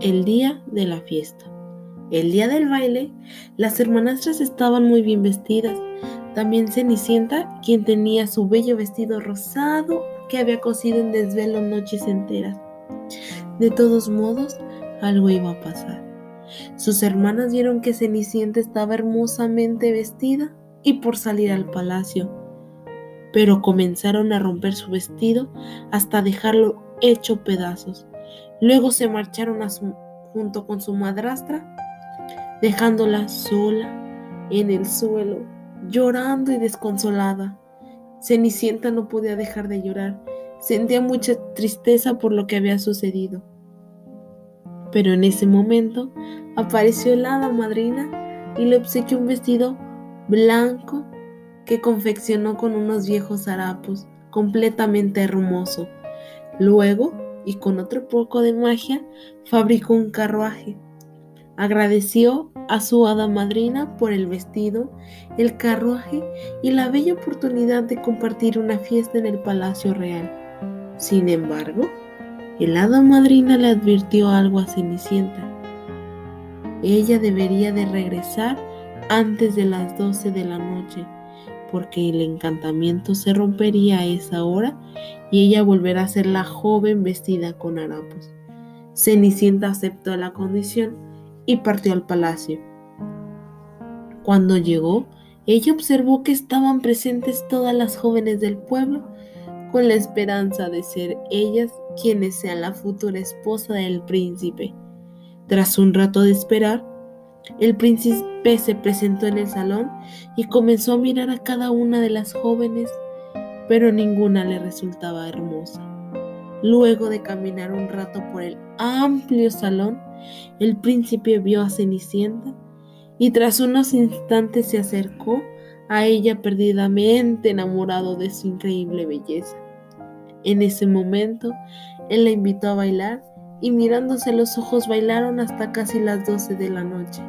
el día de la fiesta. El día del baile, las hermanastras estaban muy bien vestidas. También Cenicienta, quien tenía su bello vestido rosado que había cosido en desvelo noches enteras. De todos modos, algo iba a pasar. Sus hermanas vieron que Cenicienta estaba hermosamente vestida y por salir al palacio, pero comenzaron a romper su vestido hasta dejarlo hecho pedazos. Luego se marcharon junto con su madrastra, dejándola sola en el suelo, llorando y desconsolada. Cenicienta no podía dejar de llorar, sentía mucha tristeza por lo que había sucedido. Pero en ese momento apareció la hada madrina y le obsequió un vestido blanco que confeccionó con unos viejos harapos, completamente hermoso. Luego y con otro poco de magia fabricó un carruaje. Agradeció a su hada madrina por el vestido, el carruaje y la bella oportunidad de compartir una fiesta en el palacio real. Sin embargo, el hada madrina le advirtió algo a Cenicienta. Ella debería de regresar antes de las 12 de la noche, porque el encantamiento se rompería a esa hora y ella volverá a ser la joven vestida con harapos. Cenicienta aceptó la condición y partió al palacio. Cuando llegó, ella observó que estaban presentes todas las jóvenes del pueblo con la esperanza de ser ellas quienes sean la futura esposa del príncipe. Tras un rato de esperar, el príncipe se presentó en el salón y comenzó a mirar a cada una de las jóvenes pero ninguna le resultaba hermosa. Luego de caminar un rato por el amplio salón, el príncipe vio a Cenicienta y tras unos instantes se acercó a ella perdidamente enamorado de su increíble belleza. En ese momento, él la invitó a bailar y mirándose los ojos bailaron hasta casi las doce de la noche.